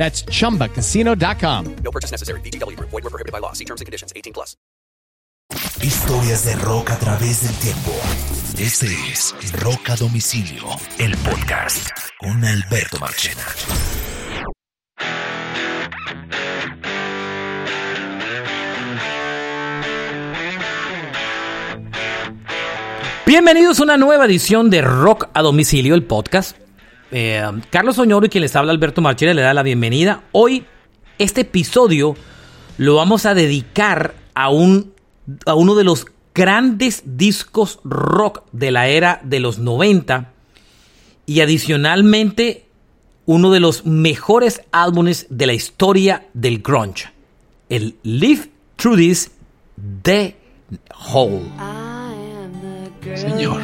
That's chumbacasino.com. No purchase necessary. VGW Group. Void were prohibited by law. See terms and conditions. 18 plus. Historias de rock a través del tiempo. Este es Rock a Domicilio, el podcast con Alberto Marchena. Bienvenidos a una nueva edición de Rock a Domicilio, el podcast. Eh, Carlos Oñoro y quien les habla Alberto Marchena le da la bienvenida. Hoy este episodio lo vamos a dedicar a, un, a uno de los grandes discos rock de la era de los 90 y adicionalmente uno de los mejores álbumes de la historia del grunge, el Live Through This The Hole. Señor.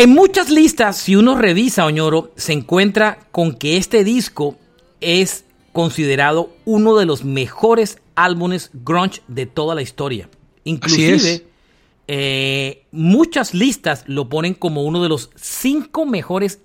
En muchas listas, si uno revisa, Oñoro, se encuentra con que este disco es considerado uno de los mejores álbumes grunge de toda la historia. Inclusive, eh, muchas listas lo ponen como uno de los cinco mejores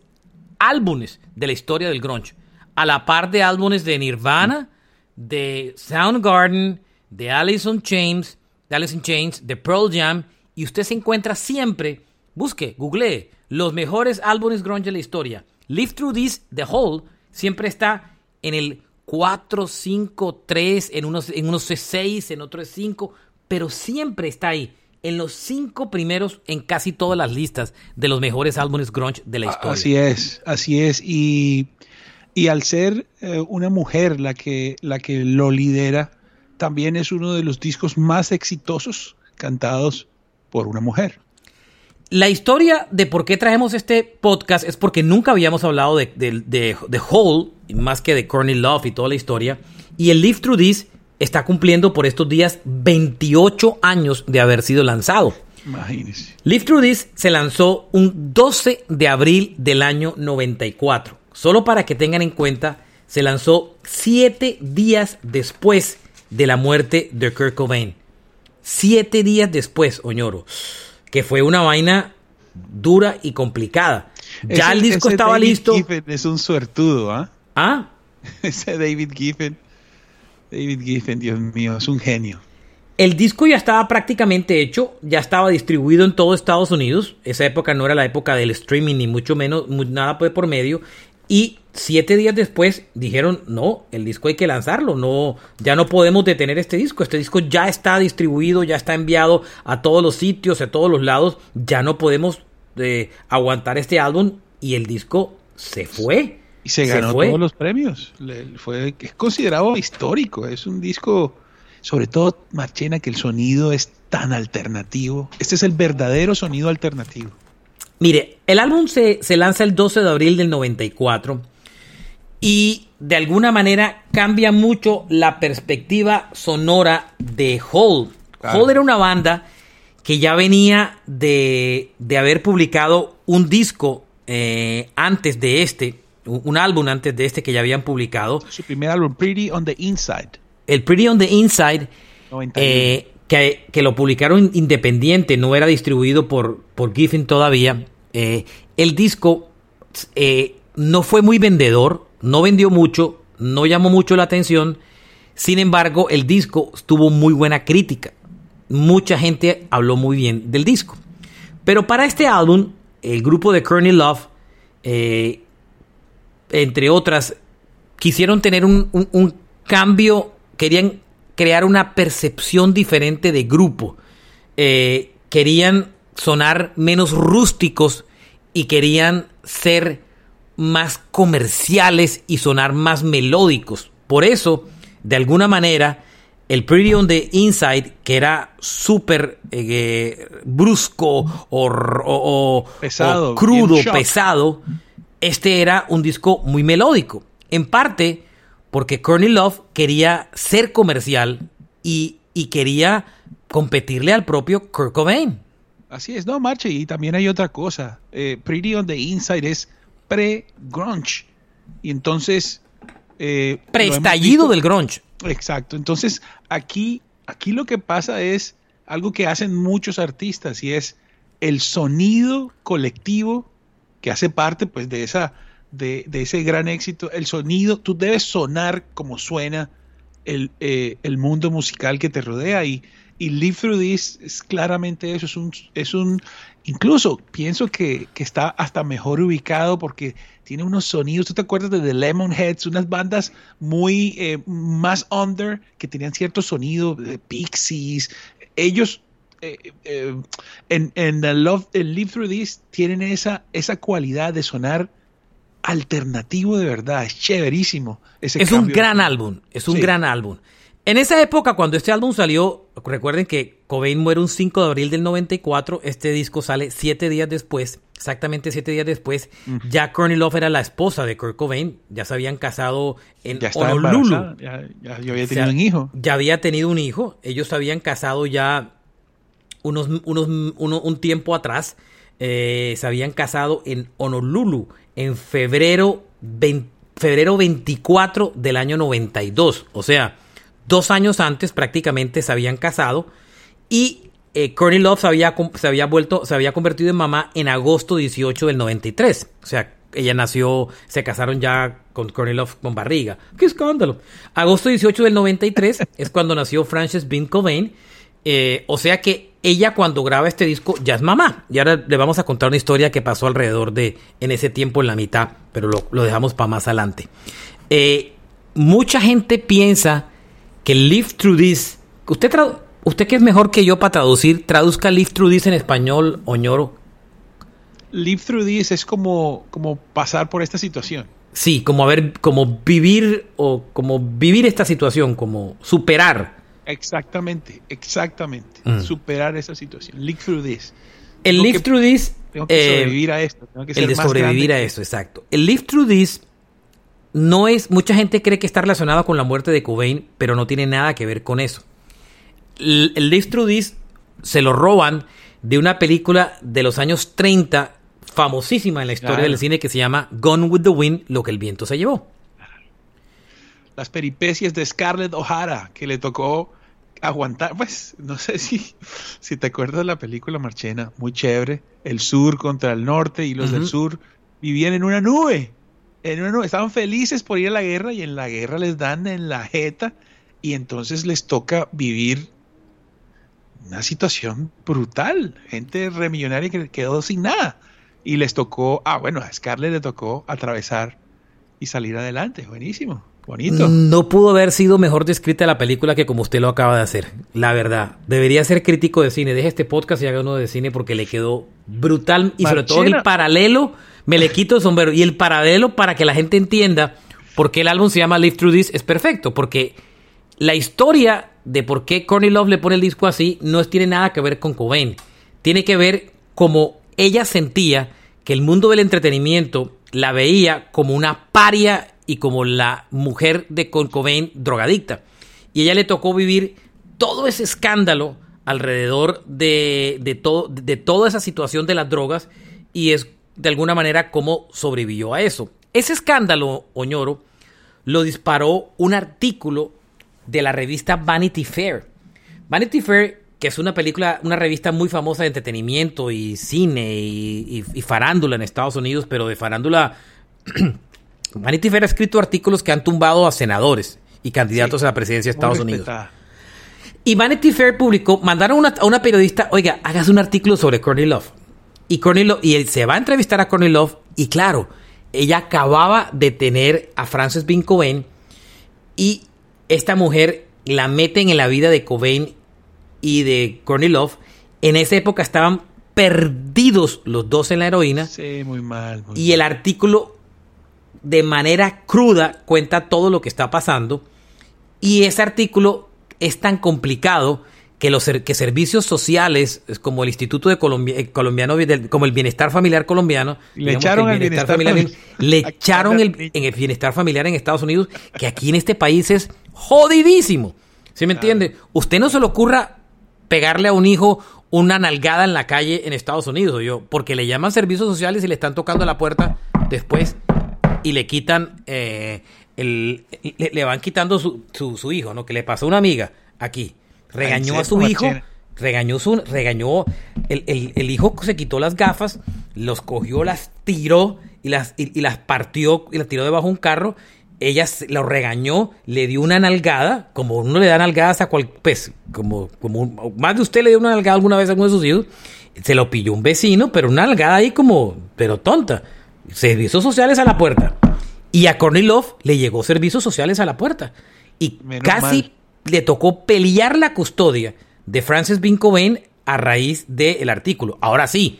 álbumes de la historia del grunge. A la par de álbumes de Nirvana, de Soundgarden, de Alice in Chains, de Alice in Chains, de Pearl Jam, y usted se encuentra siempre Busque, googlee los mejores álbumes grunge de la historia. Live Through This, The Hole, siempre está en el 4, 5, 3, en unos, en unos es 6, en otros es 5, pero siempre está ahí, en los 5 primeros en casi todas las listas de los mejores álbumes grunge de la historia. Así es, así es. Y, y al ser eh, una mujer la que, la que lo lidera, también es uno de los discos más exitosos cantados por una mujer. La historia de por qué traemos este podcast es porque nunca habíamos hablado de, de, de, de Hole, más que de Courtney Love y toda la historia. Y el Live Through This está cumpliendo por estos días 28 años de haber sido lanzado. Imagínese. Live Through This se lanzó un 12 de abril del año 94. Solo para que tengan en cuenta, se lanzó 7 días después de la muerte de Kurt Cobain. 7 días después, Oñoro que fue una vaina dura y complicada. Ya Ese- el disco estaba David listo. Giffen es un suertudo, ¿ah? Ah, Ese David Giffen. David Giffen, Dios mío, es un genio. el disco ya estaba prácticamente hecho, ya estaba distribuido en todo Estados Unidos. Esa época no era la época del streaming ni mucho menos, nada por medio. Y siete días después dijeron, no, el disco hay que lanzarlo, no, ya no podemos detener este disco. Este disco ya está distribuido, ya está enviado a todos los sitios, a todos los lados. Ya no podemos eh, aguantar este álbum y el disco se fue. Y se ganó fue. todos los premios. Le- fue, es considerado histórico. Es un disco, sobre todo Marchena, que el sonido es tan alternativo. Este es el verdadero sonido alternativo. Mire, el álbum se, se lanza el 12 de abril del 94 y de alguna manera cambia mucho la perspectiva sonora de Hole. Claro. Hole era una banda que ya venía de, de haber publicado un disco eh, antes de este, un un álbum antes de este que ya habían publicado, Su primer álbum, Pretty on the Inside. el Pretty on the Inside, 91. eh, que, que lo publicaron independiente, no era distribuido por, por Giffen todavía. Eh, el disco eh, no fue muy vendedor, no vendió mucho, no llamó mucho la atención. Sin embargo, el disco tuvo muy buena crítica. Mucha gente habló muy bien del disco. Pero para este álbum, el grupo de Courtney Love, eh, entre otras, quisieron tener un, cambio, querían crear una percepción diferente de grupo. Eh, querían sonar menos rústicos y querían ser más comerciales y sonar más melódicos. Por eso, de alguna manera, el Pretty on the Inside, que era súper eh, brusco o, Pesado, o crudo, pesado, este era un disco muy melódico. En parte porque Courtney Love quería ser comercial y, y quería competirle al propio Kurt Cobain. Así es, no, Marche, y también hay otra cosa. Eh, Pretty on the Inside es pre-grunge. Y entonces... eh, Preestallido del grunge. Exacto. Entonces, aquí, aquí lo que pasa es algo que hacen muchos artistas y es el sonido colectivo que hace parte pues de esa de, de ese gran éxito. El sonido, tú debes sonar como suena el, eh, el mundo musical que te rodea y, y Live Through This es claramente eso, es un, es un incluso pienso que, que está hasta mejor ubicado porque tiene unos sonidos, ¿tú te acuerdas de The Lemonheads? Unas bandas muy eh, más under que tenían cierto sonido, de Pixies, ellos eh, eh, en, en The Love, en Live Through This tienen esa, esa cualidad de sonar alternativo de verdad, es chéverísimo. ese Es un gran álbum, es un Sí. gran álbum. En esa época, cuando este álbum salió, recuerden que Cobain muere un 5 de abril del 94, este disco sale siete días después, exactamente siete días después, ya Courtney Love era la esposa de Kurt Cobain, ya se habían casado en Ya Honolulu. ya, había O sea, tenido un hijo. Ya había tenido un hijo. Ellos se habían casado ya unos, unos, uno- un tiempo atrás. Eh, se habían casado en Honolulu en febrero, 20 febrero 24 del año 92. O sea, dos años antes prácticamente se habían casado. Y eh, Love se había, vuelto, se había convertido en mamá en agosto 18 del 93. O sea, ella nació, se casaron ya con Courtney Love con barriga. ¡Qué escándalo! Agosto 18 del 93 es cuando nació Frances Bean Cobain. Eh, o sea que ella cuando graba este disco ya es mamá. Y ahora le vamos a contar una historia que pasó alrededor de en ese tiempo en la mitad, pero lo, lo dejamos para más adelante. Eh, mucha gente piensa que Live Through This, usted, usted que es mejor que yo para traducir, traduzca Live Through This en español, Oñoro. Live through this es como, como pasar por esta situación. Sí, como haber, como vivir o como vivir esta situación, como superar. Exactamente, exactamente. Mm. Superar esa situación. Live through this. El Tengo Live que- Through This. Tengo que eh, sobrevivir a esto. Tengo que el ser de más sobrevivir grande a eso, exacto. El Live Through This no es, mucha gente cree que está relacionado con la muerte de Cobain, pero no tiene nada que ver con eso. El, el Live Through This se lo roban de una película de los años 30, famosísima en la historia Claro. del cine, que se llama Gone with the Wind, lo que el viento se llevó. Las peripecias de Scarlett O'Hara, que le tocó aguantar. Pues no sé si, si te acuerdas de la película Marchena, muy chévere. El sur contra el norte y los del sur vivían en una nube. Estaban felices por ir a la guerra y en la guerra les dan en la jeta y entonces les toca vivir una situación brutal. Gente remillonaria que quedó sin nada. Y les tocó, ah, bueno, a Scarlett le tocó atravesar y salir adelante. Buenísimo, bonito. No pudo haber sido mejor descrita la película que como usted lo acaba de hacer. La verdad. Debería ser crítico de cine. Deje este podcast y haga uno de cine porque le quedó brutal. Y sobre todo el paralelo, me le quito el sombrero. Y el paralelo para que la gente entienda por qué el álbum se llama Live Through This es perfecto. Porque la historia de por qué Courtney Love le pone el disco así no tiene nada que ver con Cobain. Tiene que ver como ella sentía que el mundo del entretenimiento la veía como una paria y como la mujer de Kurt Cobain drogadicta. Y ella le tocó vivir todo ese escándalo alrededor de, de, de toda esa situación de las drogas y es de alguna manera cómo sobrevivió a eso. Ese escándalo, Oñoro, lo disparó un artículo de la revista Vanity Fair. Vanity Fair, que es una película, una revista muy famosa de entretenimiento y cine y farándula en Estados Unidos, pero de farándula. Vanity Fair ha escrito artículos que han tumbado a senadores y candidatos a la presidencia de Estados Unidos. Y Vanity Fair publicó, mandaron una- a una periodista, oiga, hagas un artículo sobre Courtney Love. Y, Courtney Love- y él se va a entrevistar a Courtney Love y claro, ella acababa de tener a Frances Bean Cobain y esta mujer la meten en la vida de Cobain y de Courtney Love. En esa época estaban perdidos los dos en la heroína Sí, muy mal. muy y el mal. artículo de manera cruda cuenta todo lo que está pasando. Y ese artículo es tan complicado que los que servicios sociales es como el Instituto de Colombia, eh, colombiano del- como el bienestar familiar colombiano Le echaron al bienestar familiar le echaron el, en el bienestar familiar en Estados Unidos que aquí en este país es jodidísimo. ¿sí me entiende? usted no se le ocurra pegarle a un hijo una nalgada en la calle en Estados Unidos, yo, porque le llaman servicios sociales y le están tocando la puerta después y le quitan, eh, el, le, le van quitando su, su, su hijo, ¿no? Que le pasó a una amiga aquí. Regañó a su hijo, regañó su, regañó, el, el- el hijo se quitó las gafas, los cogió, las tiró y las, y, y las partió y las tiró debajo de un carro. Ella lo regañó, le dio una nalgada, como uno le da nalgadas a cual, pues, como, como un- más de usted le dio una nalgada alguna vez a alguno de sus hijos, se lo pilló un vecino, pero una nalgada ahí como, pero tonta. Servicios sociales a la puerta. Y a Courtney Love le llegó servicios sociales a la puerta. Y Menos casi mal. le tocó pelear la custodia de Frances Bean Cobain a raíz del artículo. Ahora sí,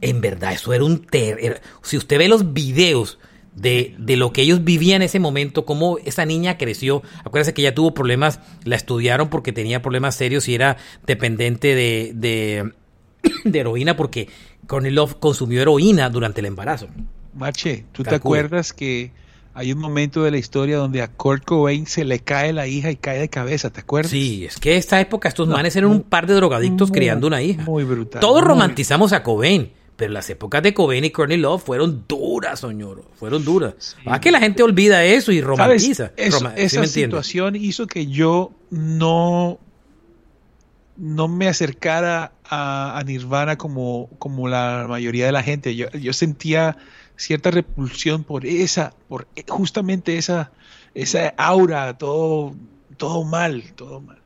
en verdad, eso era un ter Si usted ve los videos de, de lo que ellos vivían en ese momento, cómo esa niña creció. Acuérdense que ella tuvo problemas, la estudiaron porque tenía problemas serios y era dependiente de, de, de heroína porque Courtney Love consumió heroína durante el embarazo. Mache, ¿tú te acuerdas que hay un momento de la historia donde a Kurt Cobain se le cae la hija y cae de cabeza? ¿Te acuerdas? Sí, es que esta época estos No, manes eran un par de drogadictos muy- criando una hija. muy brutal, Todos muy- romantizamos a Cobain, pero las épocas de Cobain y Courtney Love fueron duras, señor. Fueron duras. ¿A que la gente olvida eso y romantiza? Eso- Roma- ¿sí esa situación hizo que yo no, no me acercara a, a Nirvana como, como la mayoría de la gente. Yo, yo sentía cierta repulsión por esa, por e- justamente esa, esa aura, todo, todo mal, todo mal.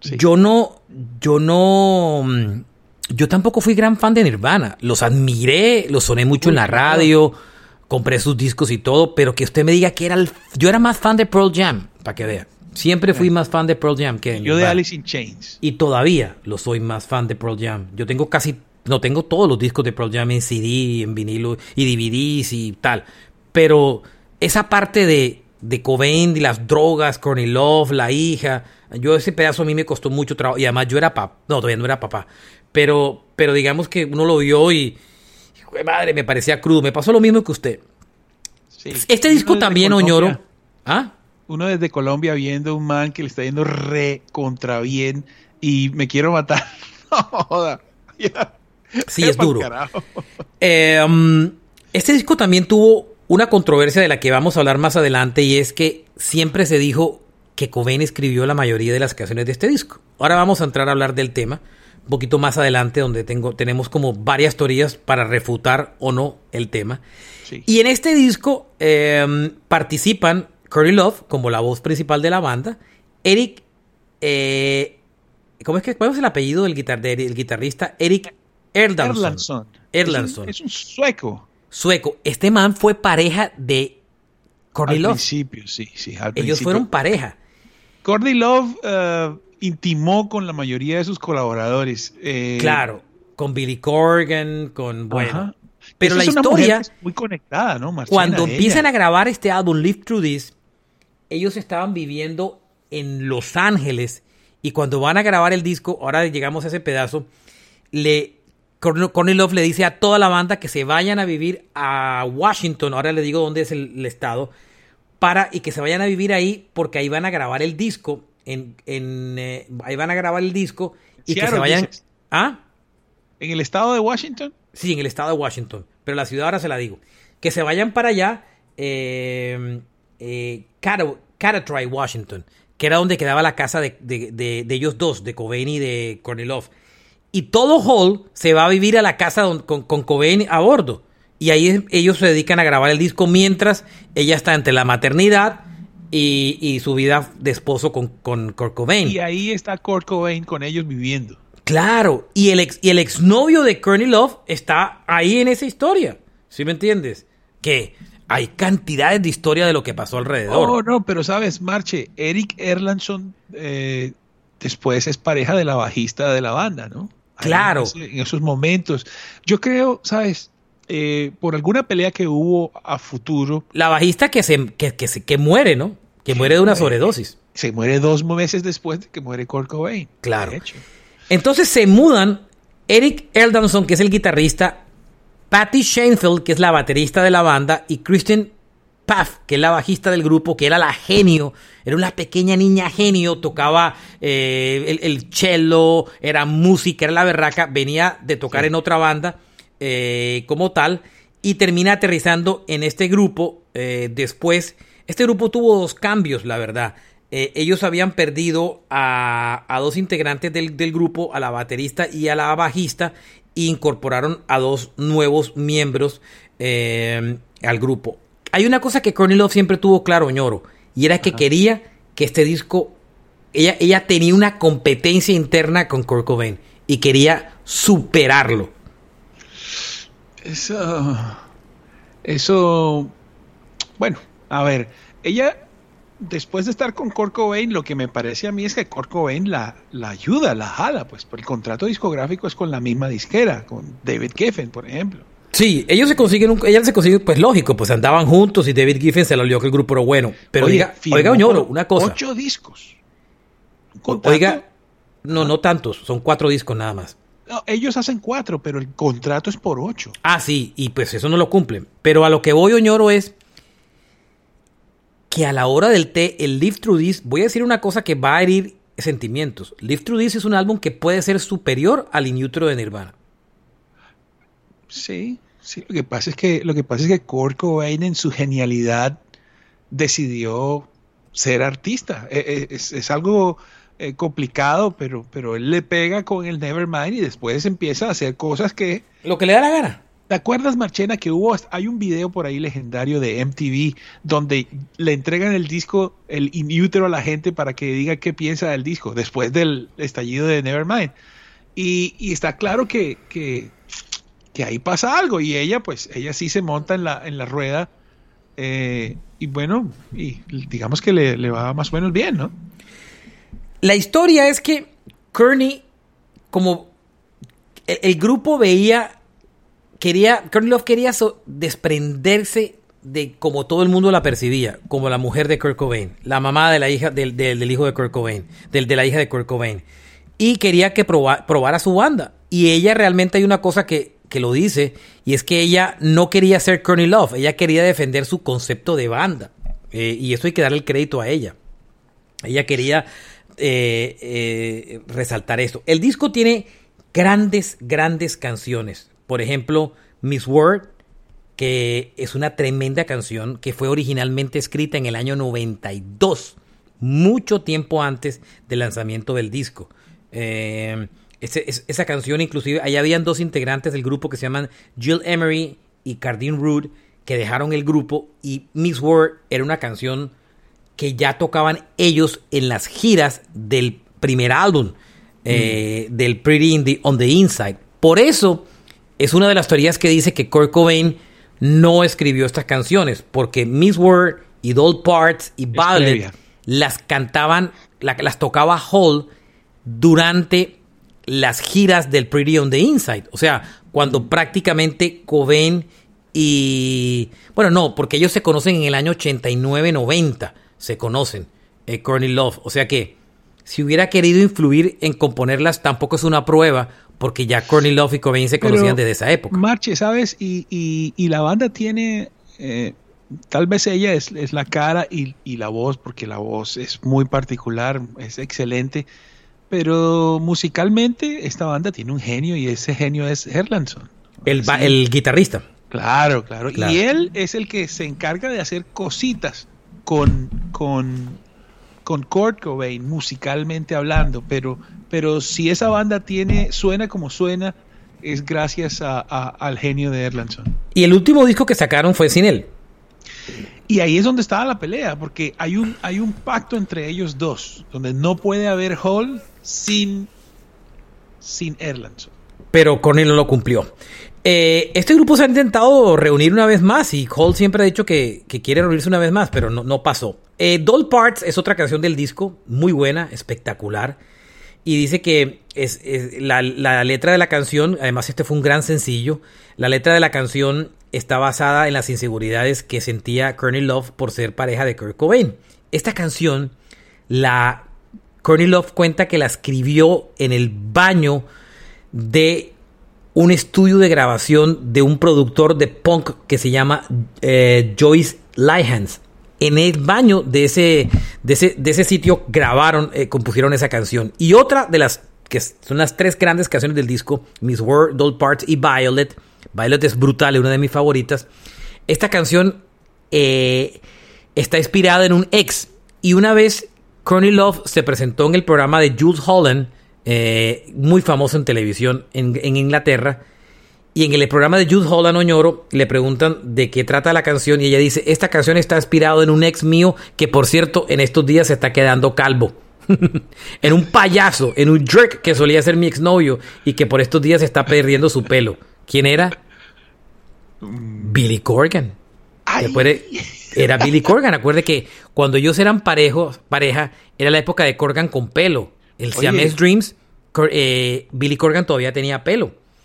Sí. Yo no, yo no, mm, yo tampoco fui gran fan de Nirvana. Los admiré, los soné mucho en la radio, compré sus discos y todo, pero que usted me diga que era el, yo era más fan de Pearl Jam, para que vea. Siempre fui más fan de Pearl Jam que de yo de. Alice in Chains. Y todavía lo soy más fan de Pearl Jam. Yo tengo casi, no tengo todos los discos de Pearl Jam en CD, en vinilo y DVDs y tal. Pero esa parte de, de Cobain y las drogas, Courtney Love, la hija, yo ese pedazo a mí me costó mucho trabajo. Y además yo era papá, no, todavía no era papá. Pero, pero digamos que uno lo vio y, de madre, me parecía crudo. Me pasó lo mismo que usted. Sí. Este disco también, Oñoro. ¿Ah? Uno desde Colombia viendo un man que le está yendo re contra bien y me quiero matar. No joda. Sí, es duro. Eh, um, este disco también tuvo una controversia de la que vamos a hablar más adelante y es que siempre se dijo que Cobain escribió la mayoría de las canciones de este disco. Ahora vamos a entrar a hablar del tema un poquito más adelante donde tengo, tenemos como varias teorías para refutar o no el tema. Sí. Y en este disco eh, participan Courtney Love como la voz principal de la banda, Eric, eh, ¿cómo es que cuál es el apellido del, guitar- del guitarrista? Eric Erlandson. Erlandson. Es un, es un sueco. Sueco. Este man fue pareja de Courtney al Love. principio, sí, sí. al Ellos principio. fueron pareja. Courtney Love eh, intimó con la mayoría de sus colaboradores. eh, Claro. Con Billy Corgan, con bueno. ajá. Pero Esa la historia, muy conectada, ¿no? Marcela, cuando ella. empiezan a grabar este álbum Live Through This, ellos estaban viviendo en Los Ángeles y cuando van a grabar el disco, ahora llegamos a ese pedazo, le Courtney Love le dice a toda la banda que se vayan a vivir a Washington, ahora le digo dónde es el, el estado, para y que se vayan a vivir ahí porque ahí van a grabar el disco, en, en, eh, ahí van a grabar el disco y que se vayan... dices. ¿Ah? En el estado de Washington. Sí, en el estado de Washington. Pero la ciudad ahora se la digo. Que se vayan para allá, eh, eh, Cata- Catatry, Washington, que era donde quedaba la casa de, de- de- de ellos dos, de Cobain y de Kornilov. Y todo Hall se va a vivir a la casa don- con, con Cobain a bordo. Y ahí ellos se dedican a grabar el disco mientras ella está entre la maternidad y, y su vida de esposo con, con Kurt Cobain. Y ahí está Kurt Cobain con ellos viviendo. Claro, y el ex, y el exnovio de Courtney Love está ahí en esa historia. ¿Sí me entiendes? Que hay cantidades de historia de lo que pasó alrededor. Oh, no, pero sabes, Marche, Eric Erlandson eh, después es pareja de la bajista de la banda, ¿no? Claro. En, ese- en esos momentos. Yo creo, sabes, Eh, por alguna pelea que hubo a futuro, La bajista que se, que, que se- que muere, ¿no? Que muere de una sobredosis. se muere dos meses después de que muere Kurt Cobain. Claro. de hecho. Entonces se mudan Eric Eldanson, que es el guitarrista, Patty Shanefield, que es la baterista de la banda, y Kristen Paff, que es la bajista del grupo, que era la genio, era una pequeña niña genio, tocaba eh, el, el cello, era música, era la berraca, venía de tocar en otra banda eh, como tal, y termina aterrizando en este grupo eh, después. Este grupo tuvo dos cambios, la verdad. Ellos habían perdido a, a dos integrantes del, del grupo, a la baterista y a la bajista, incorporaron a dos nuevos miembros eh, al grupo. Hay una cosa que Courtney Love siempre tuvo claro, ñoro, y era que quería que este disco, ella, ella tenía una competencia interna con Kurt Cobain y quería superarlo. Eso, eso, bueno, a ver, ella, después de estar con Kurt Cobain, lo que me parece a mí es que Kurt Cobain la, la ayuda, la jala, pues, por el contrato discográfico es con la misma disquera, con David Geffen, por ejemplo. Sí, ellos se consiguen, un, ella se consigue, pues lógico, pues andaban juntos y David Giffen se lo lió que el grupo era bueno. Pero oiga, oiga, por una cosa. Ocho discos. Oiga, no, no tantos, son cuatro discos nada más. no, ellos hacen cuatro, pero el contrato es por ocho. Ah, sí, y pues eso no lo cumplen. Pero a lo que voy, Oñoro, es que a la hora del té, el Live Through This, voy a decir una cosa que va a herir sentimientos. Live Through This es un álbum que puede ser superior al In Utero de Nirvana. Sí, sí. Lo que pasa es que lo que pasa es que Kurt Cobain en su genialidad decidió ser artista. Eh, Es, es algo eh, complicado, pero, pero él le pega con el Nevermind y después empieza a hacer cosas que. Lo que le da la gana. ¿Te acuerdas, Marchena, que hubo, hay un video por ahí legendario de MTV donde le entregan el disco, el in utero a la gente para que diga qué piensa del disco después del estallido de Nevermind? Y, está claro que, que, ahí pasa algo y ella, pues, ella sí se monta en la, en la rueda eh, y bueno, y digamos que le, va más o menos bien, ¿no? La historia es que Kearney, como el grupo veía, quería, Love quería desprenderse de como todo el mundo la percibía, como la mujer de Kurt Cobain, la mamá de la hija del, del- hijo de Kurt Cobain, del, de la hija de Kurt Cobain, y quería que proba- probara su banda. Y ella realmente hay una cosa que, que lo dice, y es que ella no quería ser Kearney Love, ella quería defender su concepto de banda. Eh, y eso hay que darle el crédito a ella. Ella quería eh, eh, resaltar esto. El disco tiene grandes, grandes canciones. Por ejemplo, Miss Word, que es una tremenda canción que fue originalmente escrita en el año 92, mucho tiempo antes del lanzamiento del disco. Eh, ese- es- esa canción, inclusive, ahí habían dos integrantes del grupo que se llaman Jill Emery y Cardine Root, que dejaron el grupo y Miss Word era una canción que ya tocaban ellos en las giras del primer álbum, eh, del Pretty in the- on the Inside. Por eso es una de las teorías que dice que Kurt Cobain no escribió estas canciones, porque Miss Word y Doll Parts y previa. las cantaban, la- las tocaba Hall durante las giras del Pretty on the Inside. O sea, cuando prácticamente Cobain y... Bueno, no, porque ellos se conocen en el año 89-90. Se conocen, eh, Courtney Love. O sea que si hubiera querido influir en componerlas, tampoco es una prueba, porque ya Courtney Love y Cobain se conocían Pero, desde esa época. Marche, ¿sabes? Y, y- y la banda tiene, eh, tal vez ella es, es la cara y, y la voz, porque la voz es muy particular, es excelente, pero musicalmente esta banda tiene un genio y ese genio es Erlandson. El, Sí. el guitarrista. Claro, claro, Claro. Y él es el que se encarga de hacer cositas con, con, con Kurt Cobain, musicalmente hablando, pero, pero si esa banda tiene, suena como suena, es gracias a- a- al genio de Erlandson. Y el último disco que sacaron fue sin él. Y ahí es donde estaba la pelea, porque hay un, hay un pacto entre ellos dos, donde no puede haber Hall sin, sin Erlandson. Pero Cornell no lo cumplió. Eh, este grupo se ha intentado reunir una vez más y Hall siempre ha dicho que, que quiere reunirse una vez más, pero no, no pasó. Eh, Doll Parts es otra canción del disco, muy buena, espectacular. Y dice que es, la letra de la canción, además este fue un gran sencillo, la letra de la canción está basada en las inseguridades que sentía Courtney Love por ser pareja de Kurt Cobain. Esta canción, la Courtney Love cuenta que la escribió en el baño de un estudio de grabación de un productor de punk que se llama eh, Joyce Lyhans. En el baño de ese, de ese, de ese sitio grabaron, eh, compusieron esa canción. Y otra de las que son las tres grandes canciones del disco, Miss World, Doll Parts y Violet. Violet es brutal, es una de mis favoritas. Esta canción eh, está inspirada en un ex. Y una vez Courtney Love se presentó en el programa de Jules Holland, eh, muy famoso en televisión en, en, Inglaterra. Y en el programa de Jude Holland Oñoro le preguntan de qué trata la canción y ella dice, esta canción está inspirada en un ex mío que por cierto en estos días se está quedando calvo. en un payaso, en un jerk que solía ser mi exnovio y que por estos días está perdiendo su pelo. ¿Quién era? Billy Corgan. Puede, era Billy Corgan. Acuerde que cuando ellos eran parejos, pareja, era la época de Corgan con pelo. El Siamese Dreams, eh, Billy Corgan todavía tenía pelo.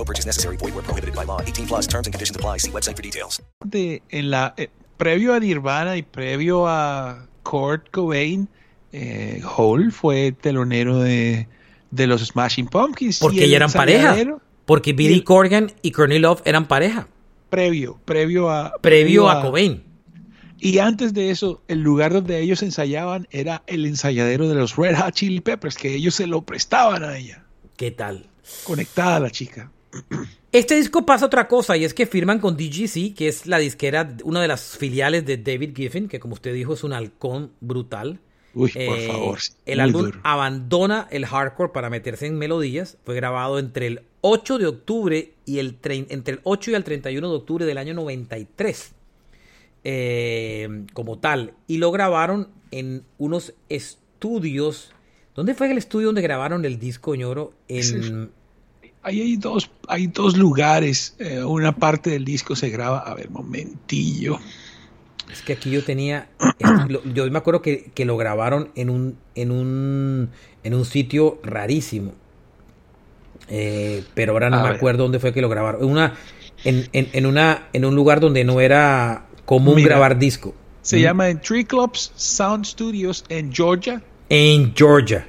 No purchase necessary. Void where prohibited by law. 18 plus terms and conditions apply. See website for details. De, en la, eh, previo a Nirvana y previo a Kurt Cobain, eh, Hole fue telonero de, de los Smashing Pumpkins. Porque ya eran pareja. Porque Billy el, Corgan y Courtney Love eran pareja. Previo, previo a... Previo, a, a Cobain. Y antes de eso, el lugar donde ellos ensayaban era el ensayadero de los Red Hot Chili Peppers, que ellos se lo prestaban a ella. ¿Qué tal? Conectada la chica. Este disco pasa otra cosa y es que firman con DGC, que es la disquera, una de las filiales de David Giffen, que como usted dijo es un halcón brutal. Uy, por eh, favor. El álbum duro. abandona el hardcore para meterse en melodías. Fue grabado entre el 8 de octubre y el entre el 8 y el 31 de octubre del año 93. Eh, como tal. Y lo grabaron en unos estudios. ¿Dónde fue el estudio donde grabaron el disco ñoro? En. Ahí hay dos, hay dos lugares. Eh, una parte del disco se graba. A ver, momentillo. Es que aquí yo tenía. yo me acuerdo que, que, lo grabaron en un, en un, en un sitio rarísimo. Eh, pero ahora no A me ver. acuerdo dónde fue que lo grabaron. Una, en, en, en una, en un lugar donde no era común Mira, grabar disco. Se Mm. llama en Tree Clubs Sound Studios en Georgia. En Georgia.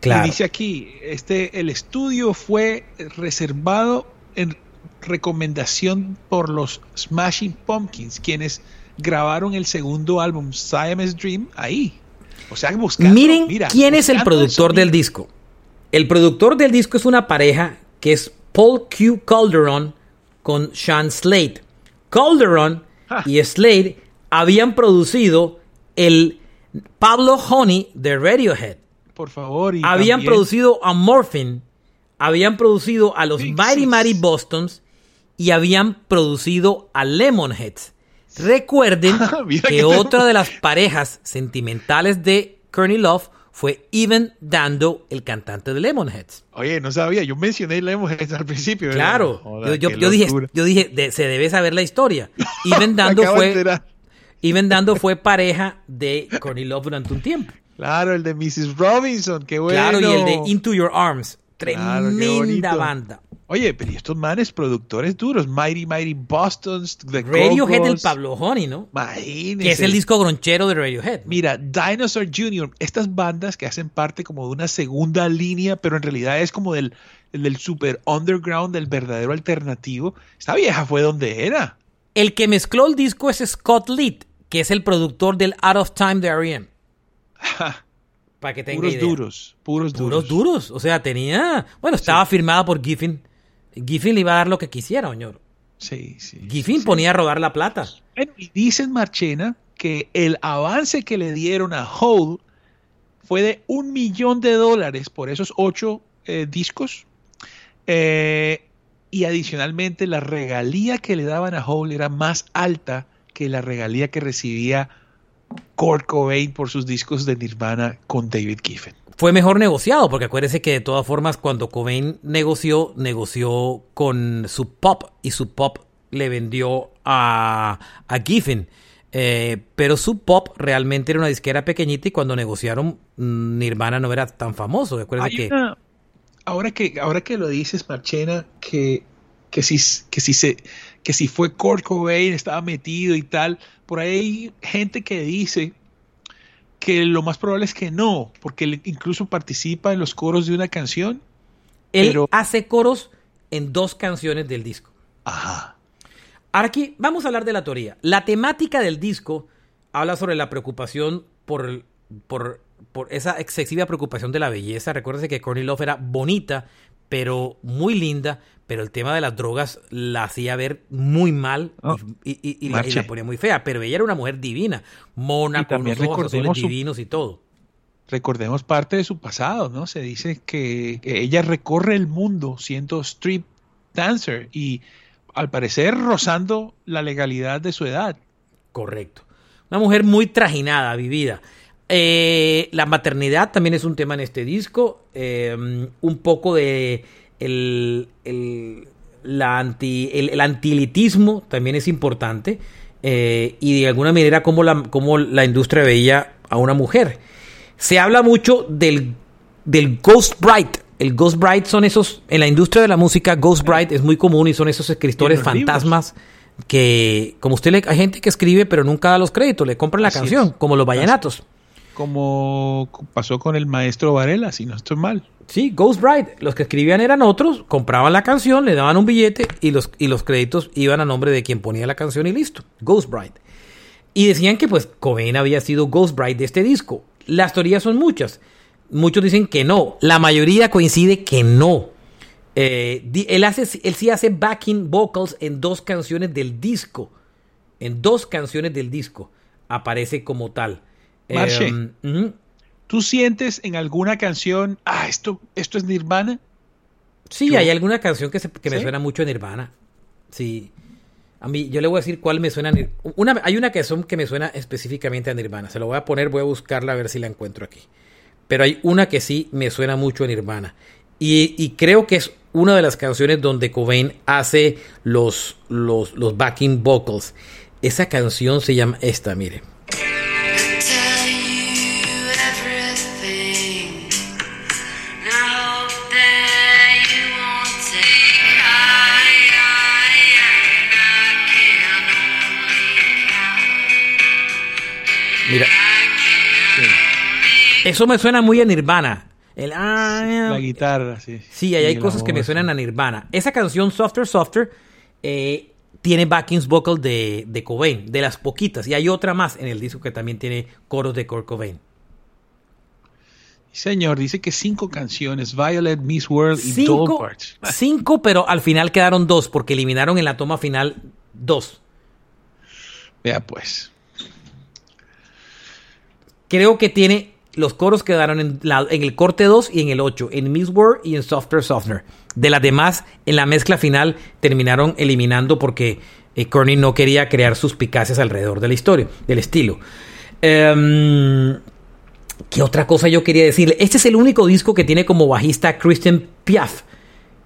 Claro. Y dice aquí, este, el estudio fue reservado en recomendación por los Smashing Pumpkins, quienes grabaron el segundo álbum, Siamese Dream, ahí. O sea, buscando, Miren mira, quién es el productor del disco. El productor del disco es una pareja que es Paul Q. Calderon con Sean Slade. Calderon Ah. y Slade habían producido el Pablo Honey de Radiohead. Por favor. y habían también- producido a Morphin, habían producido a los Big Mighty. Mighty Bostons y habían producido a Lemonheads. Recuerden Mira que que- otra de las parejas sentimentales de Courtney Love fue Even Dando, el cantante de Lemonheads. Oye, no sabía, yo mencioné Lemonheads al principio. ¿verdad? Claro, yo, yo- qué yo dije, yo dije de- se debe saber la historia. Even Dando fue. Even Dando fue pareja de Courtney Love durante un tiempo. Claro, el de Mrs. Robinson, qué bueno. Claro, y el de Into Your Arms. Tremenda banda. Oye, pero ¿y estos manes productores duros, Mighty Mighty Bostons, The Radiohead del. Pablo Honey, ¿no? Imagínese. Que es el disco gronchero de Radiohead. ¿no? Mira, Dinosaur Jr., estas bandas que hacen parte como de una segunda línea, pero en realidad es como del, del super underground, del verdadero alternativo. Esta vieja fue donde era. El que mezcló el disco es Scott Litt, que es el productor del Out of Time de R.E.M. Para que tenga Puros idea. duros, puros duros. Puros duros. O sea, tenía. Bueno, estaba firmada por Giffen. Giffin le iba a dar lo que quisiera, señor. Sí, sí. Giffin ponía a rodar la plata. Bueno, y dicen Marchena que el avance que le dieron a Hole fue de un millón de dólares por esos ocho eh, discos. Eh, y adicionalmente la regalía que le daban a Hole era más alta que la regalía que recibía Kurt Cobain por sus discos de Nirvana con David Giffen. Fue mejor negociado, porque acuérdese que de todas formas cuando Cobain negoció, negoció con Sub Pop y Sub Pop le vendió a, a Giffen. Eh, pero Sub Pop realmente era una disquera pequeñita y cuando negociaron mm, Nirvana no era tan famoso. Acuérdese que una- ahora que ahora que lo dices, Marchena, que, que si que si se que si fue Kurt Cobain estaba metido y tal, por ahí hay gente que dice que lo más probable es que no, porque él incluso participa en los coros de una canción. él pero- hace coros en dos canciones del disco. Ajá. Ahora aquí vamos a hablar de la teoría. La temática del disco habla sobre la preocupación por, el- por, por esa excesiva preocupación de la belleza. Recuérdese que Courtney Love era bonita, pero muy linda, pero el tema de las drogas la hacía ver muy mal Oh, y, y- y- y la, y Marche. la ponía muy fea. Pero ella era una mujer divina, mona, con unos ojos su- divinos y todo. Recordemos parte de su pasado, ¿no? Se dice que, que ella recorre el mundo siendo strip dancer y al parecer rozando la legalidad de su edad. Correcto. Una mujer muy trajinada, vivida. Eh, la maternidad también es un tema en este disco. Eh, un poco de el, el- la anti, el, el antilitismo también es importante. Eh, y de alguna manera cómo la, cómo la industria veía a una mujer. Se habla mucho del, del Ghost Bride. El Ghost Bride son esos, en la industria de la música, Ghost Bride es muy común y son esos escritores libros. fantasmas que, como usted le, hay gente que escribe pero nunca da los créditos, le compran la Así canción, es. como los vallenatos. Como pasó con el maestro Varela, si no estoy mal. Sí, Ghost Bride. Los que escribían eran otros, compraban la canción, le daban un billete y los, y los créditos iban a nombre de quien ponía la canción y listo. Ghost Bride. Y decían que pues Cobain había sido Ghost Bride de este disco. Las teorías son muchas. Muchos dicen que no. La mayoría coincide que no. Eh, él, hace, él sí hace backing vocals en dos canciones del disco. En dos canciones del disco aparece como tal. Marche. Eh, ujú. ¿Tú sientes en alguna canción, ah, esto, esto es Nirvana? Sí, Yo- hay alguna canción que, se- que me suena mucho a Nirvana. Sí. A mí, yo le voy a decir cuál me suena. a Nir- Una, hay una canción que me suena específicamente a Nirvana. Se lo voy a poner, voy a buscarla a ver si la encuentro aquí. Pero hay una que sí me suena mucho a Nirvana. Y, y creo que es una de las canciones donde Cobain hace los, los, los backing vocals. Esa canción se llama esta, mire. Mira. Eso me suena muy a Nirvana. El, ah, La guitarra, sí. Sí, ahí hay cosas que me suenan a Nirvana. Esa canción, Softer, Softer, eh, tiene backings vocal de, de Cobain, de las poquitas. Y hay otra más en el disco que también tiene coros de Kurt Cobain. Señor, dice que cinco canciones, Violet, Miss World y Cinco, Doll Parts. cinco, pero al final quedaron dos, porque eliminaron en la toma final dos. Vea pues. Creo que tiene. Los coros quedaron en, la- en el corte 2 y en el 8, en Miss World y en Softer Softener. De las demás, en la mezcla final terminaron eliminando porque eh, no quería crear suspicacias alrededor de la historia, del estilo. Em, ¿Qué otra cosa yo quería decirle? Este es el único disco que tiene como bajista Christian Piaf,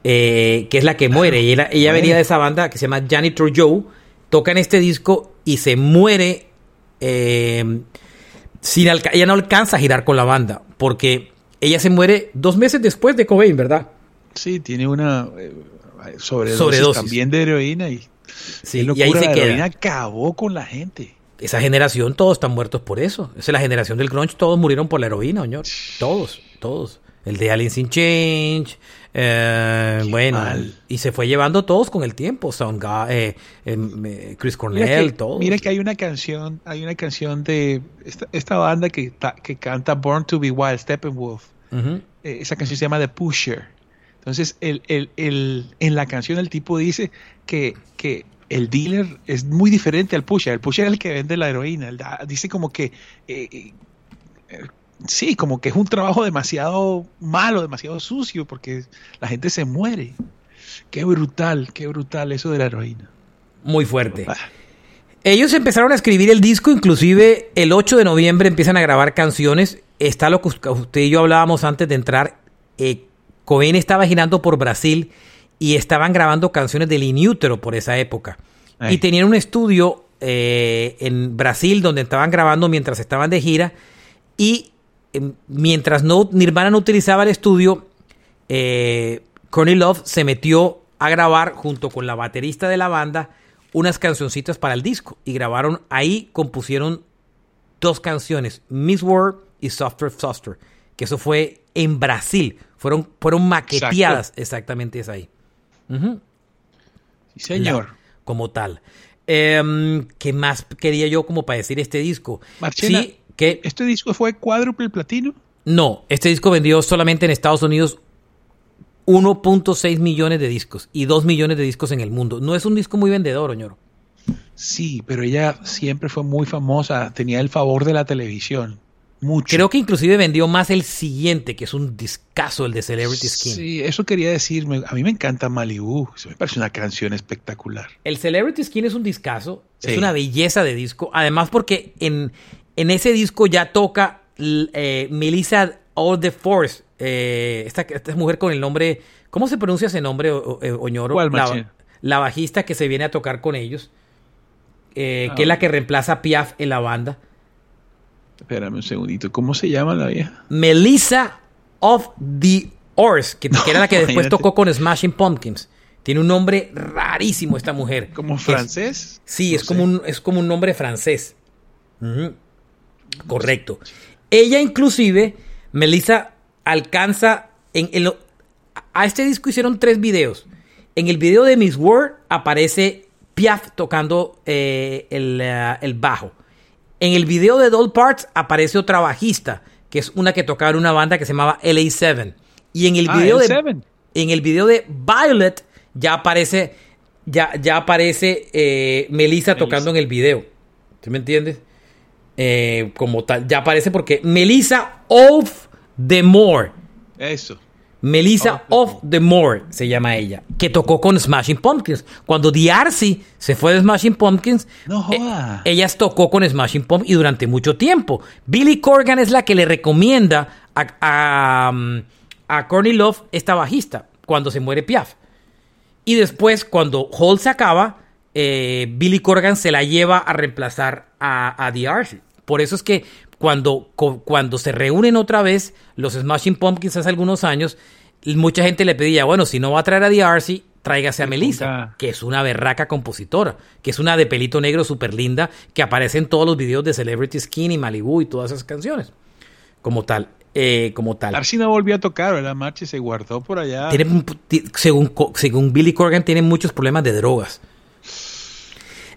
eh, que es la que muere. Y ella, ella venía de esa banda que se llama Janitor Joe. Toca en este disco y se muere. eh, sin ella no alcanza a girar con la banda porque ella se muere dos meses después de Cobain, ¿verdad? Sí, tiene una eh, sobredosis, Sobredosis. también de heroína y, Sí, y ahí se la queda. heroína acabó con la gente. Esa generación, todos están muertos por eso. Esa es la generación del grunge, todos murieron por la heroína, señor. Todos, todos. El de Alice in Change, eh, bueno, mal. y se fue llevando todos con el tiempo. Soundga- eh, em, eh, Chris Cornell, Mira que, todos. mira que hay una canción, hay una canción de esta, esta banda que, ta- que canta Born to be Wild, Steppenwolf. Eh, esa canción se llama The Pusher. Entonces, el, el- el- en la canción el tipo dice que, que el dealer es muy diferente al pusher. El pusher es el que vende la heroína. Da- dice como que, eh, sí, como que es un trabajo demasiado malo, demasiado sucio, porque la gente se muere. Qué brutal, qué brutal eso de la heroína. Muy fuerte. Ah, Ellos empezaron a escribir el disco, inclusive el 8 de noviembre empiezan a grabar canciones. Está lo que usted y yo hablábamos antes de entrar. Eh, Cobain estaba girando por Brasil y estaban grabando canciones del Inútero por esa época. Ay. Y tenían un estudio eh, en Brasil donde estaban grabando mientras estaban de gira. Y eh, mientras no, Nirvana no utilizaba el estudio, eh, Courtney Love se metió a grabar junto con la baterista de la banda unas cancioncitas para el disco. Y grabaron ahí, compusieron dos canciones, Miss World y Softer Softer. Que eso fue en Brasil. Fueron, fueron maqueteadas. Exactamente es ahí. Sí, señor. La- como tal. Em, ¿Qué más quería yo como para decir este disco? Marchena, sí, que ¿Este disco fue cuádruple platino? no, este disco vendió solamente en Estados Unidos 1.6 millones de discos y 2 millones de discos en el mundo. No es un disco muy vendedor, Oñoro. Sí, pero ella siempre fue muy famosa, tenía el favor de la televisión. Mucho. Creo que inclusive vendió más el siguiente, que es un discazo, el de Celebrity Skin. Sí, eso quería decirme. A mí me encanta Malibu. Eso me parece una canción espectacular. El Celebrity Skin es un discazo, es una belleza de disco. Además, porque en, en ese disco ya toca eh, Melissa All the Force, eh, esta, esta mujer con el nombre. ¿Cómo se pronuncia ese nombre, O- O- eh, Oñoro? ¿Cuál, la, bajista que se viene a tocar con ellos, eh, Ah, que es la que reemplaza a Piaf en la banda. Espérame un segundito. ¿Cómo se llama la vieja? Melissa of the Oars, que, que era la que después imagínate. tocó con Smashing Pumpkins. Tiene un nombre rarísimo esta mujer. ¿Como Es- francés? Sí, No es, sé. como un, es como un nombre francés. Ujú. Correcto. Ella inclusive, Melissa, alcanza... En, en lo- a este disco hicieron tres videos. En el video de Miss World aparece Piaf tocando eh, el, eh, el bajo. En el video de Doll Parts aparece otra bajista, que es una que tocaba en una banda que se llamaba LA7. Y en el Ah, video de L7. en el video de Violet ya aparece ya, ya aparece eh, Melissa tocando en el video. ¿Sí me entiendes? Eh, como tal, ya aparece porque Melissa of the More. Eso. Melissa of the More se llama ella, que tocó con Smashing Pumpkins. Cuando DRC se fue de Smashing Pumpkins, No eh, ellas tocó con Smashing Pumpkins y durante mucho tiempo. Billy Corgan es la que le recomienda a, a, um, a Courtney Love esta bajista cuando se muere Piaf. Y después, cuando Hall se acaba, eh, Billy Corgan se la lleva a reemplazar a, a. Por eso es que cuando, cuando se reúnen otra vez los Smashing Pumpkins hace algunos años, mucha gente le pedía, bueno, si no va a traer a DRC, tráigase a Melissa, que es una berraca compositora, que es una de pelito negro súper linda, que aparece en todos los videos de Celebrity Skin y Malibu y todas esas canciones. Como tal, eh, como tal. Darcy no volvió a tocar, ¿verdad? Marche se guardó por allá. Tiene según, según Billy Corgan, tiene muchos problemas de drogas.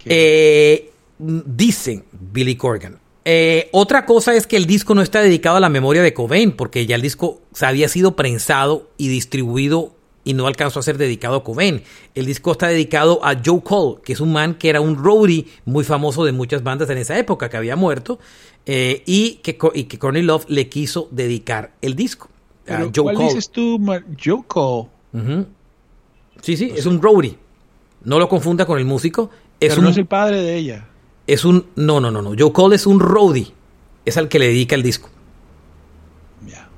Eh, dicen Billy Corgan. Eh, otra cosa es que el disco no está dedicado a la memoria de Cobain, porque ya el disco se había sido prensado y distribuido y no alcanzó a ser dedicado a Cobain. El disco está dedicado a Joe Cole, que es un man que era un roadie muy famoso de muchas bandas en esa época, que había muerto, eh, y, que, y que Courtney Love le quiso dedicar el disco. a Joe ¿Cuál Cole. dices tú, Mar- Joe Cole? Sí, sí, es un roadie. No lo confunda con el músico. Es Pero un, no es el padre de ella. Es un. No, no, no, no. Joe Cole es un roadie. Es al que le dedica el disco. Ya.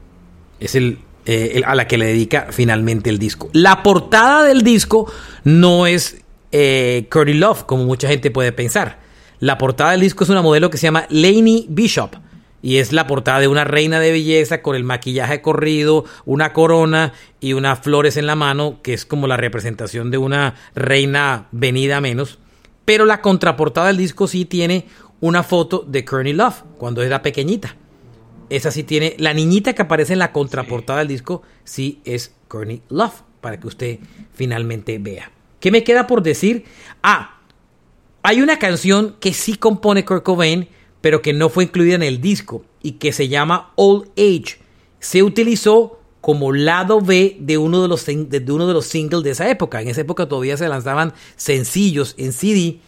Es el, eh, el- a la que le dedica finalmente el disco. La portada del disco no es eh, Love, como mucha gente puede pensar. La portada del disco es una modelo que se llama Lainey Bishop. Y es la portada de una reina de belleza con el maquillaje corrido, una corona y unas flores en la mano, que es como la representación de una reina venida a menos. Pero la contraportada del disco sí tiene una foto de Courtney Love cuando era pequeñita. Esa sí tiene. La niñita que aparece en la contraportada del disco, sí es Courtney Love, para que usted finalmente vea. ¿Qué me queda por decir? Ah, hay una canción que sí compone Kurt Cobain, pero que no fue incluida en el disco y que se llama Old Age. Se utilizó como lado B de uno de los, de uno de los singles de esa época. En esa época todavía se lanzaban sencillos en CD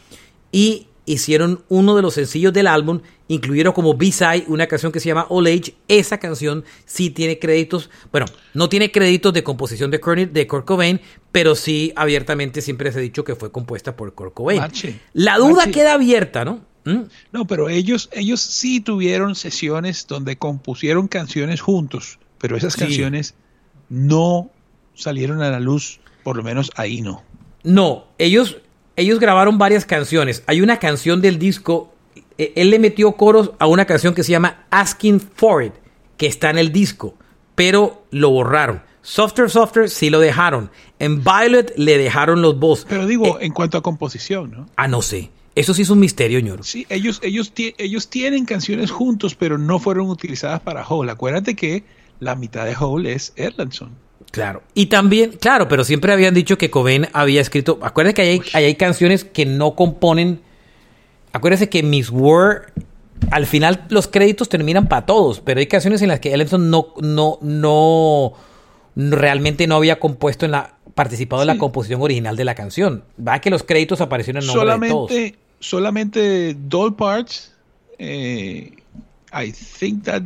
y hicieron uno de los sencillos del álbum, incluyeron como B-side una canción que se llama All Age. Esa canción sí tiene créditos, bueno, no tiene créditos de composición de Kurt, de Kurt Cobain, pero sí abiertamente siempre se ha dicho que fue compuesta por Kurt Cobain. Marche, La duda Marche. queda abierta, ¿no? ¿Mm? No, pero ellos, ellos sí tuvieron sesiones donde compusieron canciones juntos, pero esas Sí. canciones no salieron a la luz, por lo menos ahí no. No, ellos, ellos grabaron varias canciones. Hay una canción del disco, eh, él le metió coros a una canción que se llama Asking For It, que está en el disco, pero lo borraron. Softer, Softer sí lo dejaron. En Violet le dejaron los voz. Pero digo, en cuanto a composición, ¿no? Ah, no sé. Eso sí es un misterio, ñoro. Sí, ellos, ellos, ellos tienen canciones juntos, pero no fueron utilizadas para Hole. Acuérdate que la mitad de Hole es Erlandson. Claro. Y también, claro, pero siempre habían dicho que Cobain había escrito. Acuérdense que hay, hay, hay canciones que no componen. Acuérdense que Miss Word. Al final los créditos terminan para todos, pero hay canciones en las que Ellison no, no, no, realmente no había compuesto en la participado en la composición original de la canción. Va que los créditos aparecieron en nombre de todos. Solamente, solamente Doll Parts. eh, I think that.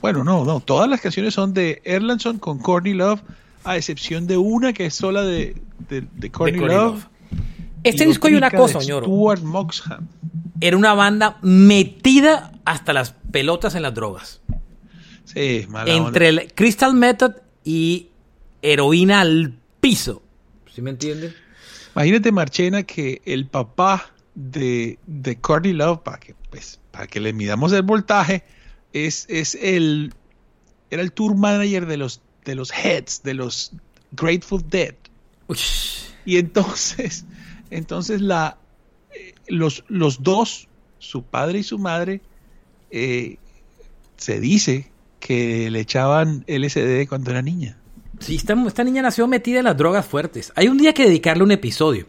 Bueno, no, no. Todas las canciones son de Erlandson con Courtney Love, a excepción de una que es sola de, de, de Courtney Love. Love. Este disco hay una cosa, de ñoro. Stuart Moxham. Era una banda metida hasta las pelotas en las drogas. Sí, mala onda. entre el Crystal Method y heroína al piso. ¿Sí me entiendes? Imagínate, Marchena, que el papá de, de Courtney Love, para que, pues, para que le midamos el voltaje, es, es el era el tour manager de los de los heads, de los Grateful Dead. Uy, Y entonces, entonces la eh, los, los dos, su padre y su madre, eh, se dice que le echaban LSD cuando era niña. Sí, esta, esta niña nació metida en las drogas fuertes. Hay un día que dedicarle un episodio.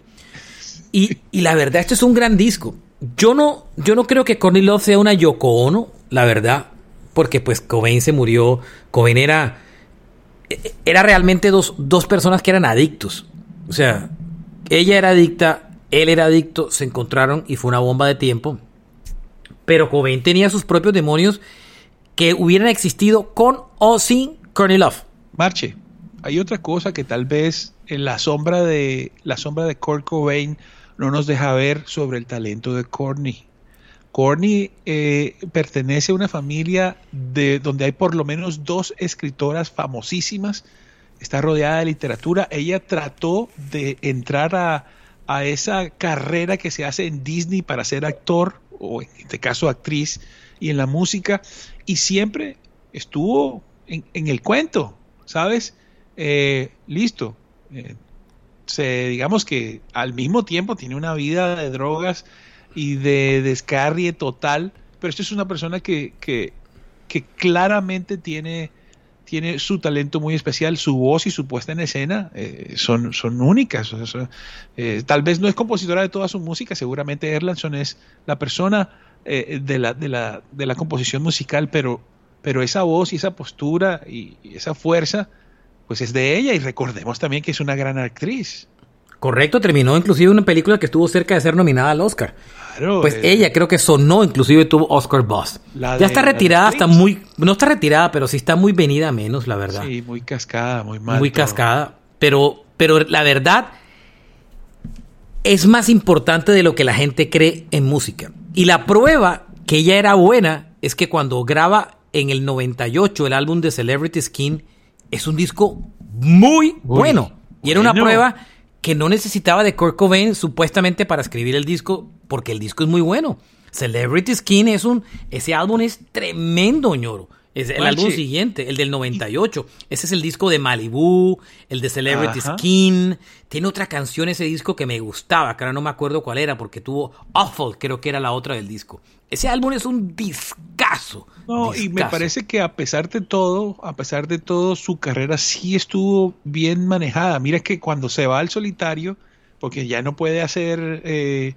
Y, y la verdad, este es un gran disco. Yo no, yo no creo que Courtney Love sea una Yoko Ono, la verdad. Porque pues Cobain se murió. Cobain era... Era realmente dos, dos personas que eran adictos. O sea, ella era adicta, él era adicto, se encontraron y fue una bomba de tiempo. Pero Cobain tenía sus propios demonios que hubieran existido con o sin Courtney Love. Marche, hay otra cosa que tal vez en la sombra de la sombra de Kurt Cobain no nos deja ver sobre el talento de Courtney. Courtney eh, pertenece a una familia de donde hay por lo menos dos escritoras famosísimas. Está rodeada de literatura. Ella trató de entrar a, a esa carrera que se hace en Disney para ser actor o en este caso actriz y en la música y siempre estuvo en, en el cuento, ¿sabes? Eh, listo. Eh, se, digamos que al mismo tiempo tiene una vida de drogas y de descarrie total, pero esta es una persona que, que, que claramente tiene, tiene su talento muy especial, su voz y su puesta en escena eh, son, son únicas. Eh, tal vez no es compositora de toda su música, seguramente Erlandson es la persona eh, de, la, de, la, de la composición musical, pero, pero esa voz y esa postura y, y esa fuerza, pues es de ella y recordemos también que es una gran actriz. Correcto, terminó inclusive una película que estuvo cerca de ser nominada al Oscar. Claro, Pues eh, ella creo que sonó, inclusive tuvo Oscar Buzz. Ya de- está retirada, está muy, no está retirada, pero sí está muy venida a menos, la verdad. Sí, muy cascada, muy mal. muy todo. cascada. Pero, pero la verdad es más importante de lo que la gente cree en música. Y la prueba que ella era buena es que cuando graba en el 98 el álbum de Celebrity Skin, es un disco muy bueno. Y era una bueno. prueba que no necesitaba de Kurt Cobain supuestamente para escribir el disco, porque el disco es muy bueno. Celebrity Skin es un, ese álbum es tremendo, ñoro. Es el álbum siguiente, el del 98. Ese es el disco de Malibu, el de Celebrity Ajá. Skin. Tiene otra canción ese disco que me gustaba, que ahora no me acuerdo cuál era, porque tuvo Awful, creo que era la otra del disco. Ese álbum es un discazo. No, y me parece que a pesar de todo, a pesar de todo, su carrera sí estuvo bien manejada. Mira que cuando se va al solitario, porque ya no puede hacer, eh,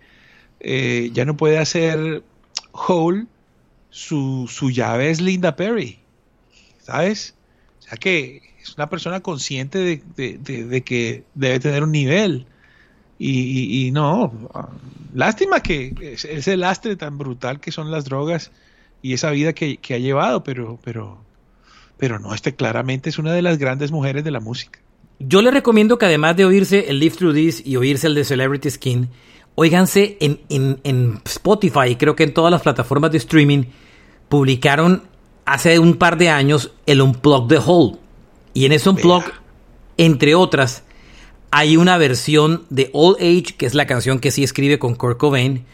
eh, ya no puede hacer Hole, su, su llave es Linda Perry, ¿sabes? O sea que es una persona consciente de, de- de- de que debe tener un nivel. Y, y- y no, lástima que es- ese lastre tan brutal que son las drogas y esa vida que, que ha llevado, pero, pero, pero no, este claramente es una de las grandes mujeres de la música. Yo les recomiendo que además de oírse el Live Through This y oírse el de Celebrity Skin, óiganse en, en- en Spotify y creo que en todas las plataformas de streaming, publicaron hace un par de años el Unplug the Hole. Y en ese Unplug, entre otras, hay una versión de All Age, que es la canción que sí escribe con Kurt Cobain,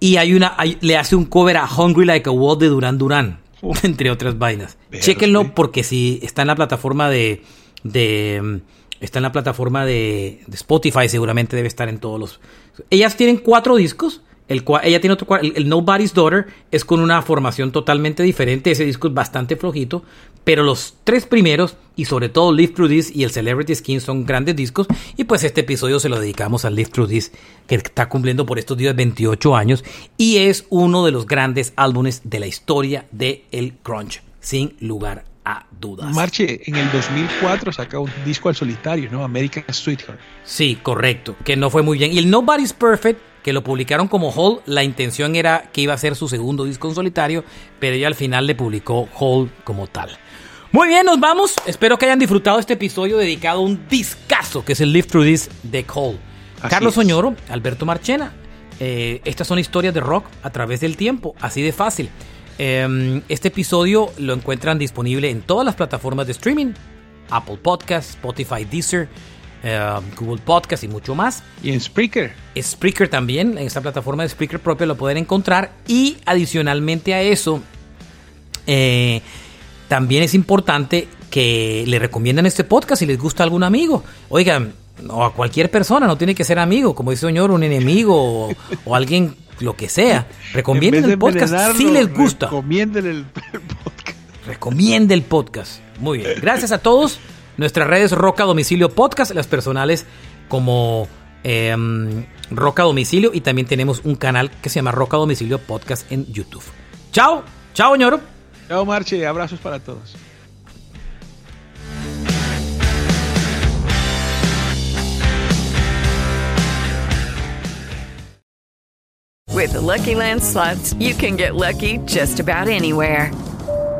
y hay una, hay- le hace un cover a Hungry Like a Wolf de Duran Duran, entre otras vainas. Vea Chéquenlo porque si está en la plataforma de, de está en la plataforma de, de Spotify, seguramente debe estar en todos los. Ellas tienen cuatro discos. El, cua- ella tiene otro el, el Nobody's Daughter es con una formación totalmente diferente. Ese disco es bastante flojito, pero los tres primeros y sobre todo Live Through This y el Celebrity Skin son grandes discos. Y pues este episodio se lo dedicamos al Live Through This que está cumpliendo por estos días 28 años y es uno de los grandes álbumes de la historia del el grunge, sin lugar a dudas. Marche en el 2004 saca un disco al solitario, ¿no? American Sweetheart. Sí, correcto, que no fue muy bien. Y el Nobody's Perfect, que lo publicaron como Hole, la intención era que iba a ser su segundo disco en solitario, pero ella al final le publicó Hole como tal. Muy bien, nos vamos. Espero que hayan disfrutado este episodio dedicado a un discazo que es el Live Through This de. Así Carlos es. Oñoro, Alberto Marchena. eh, estas son historias de rock a través del tiempo, así de fácil. Eh, este episodio lo encuentran disponible en todas las plataformas de streaming: Apple Podcasts, Spotify, Deezer, eh, Google Podcasts y mucho más. Y en Spreaker. Spreaker también, en esta plataforma de Spreaker propia lo pueden encontrar. Y adicionalmente a eso, eh, también es importante que le recomienden este podcast si les gusta a algún amigo. Oigan, o a cualquier persona, no tiene que ser amigo, como dice señor, un enemigo o, o alguien, lo que sea. Recomienden el podcast si les gusta. Recomienden el, el podcast. Recomiende el podcast. Muy bien. Gracias a todos. Nuestras redes Roca Domicilio Podcast, las personales como em, Roca Domicilio y también tenemos un canal que se llama Roca Domicilio Podcast en YouTube. Chao, chao, ñoro. Chao, Marche. Abrazos para todos. With the Lucky Land slots, you can get lucky just about anywhere.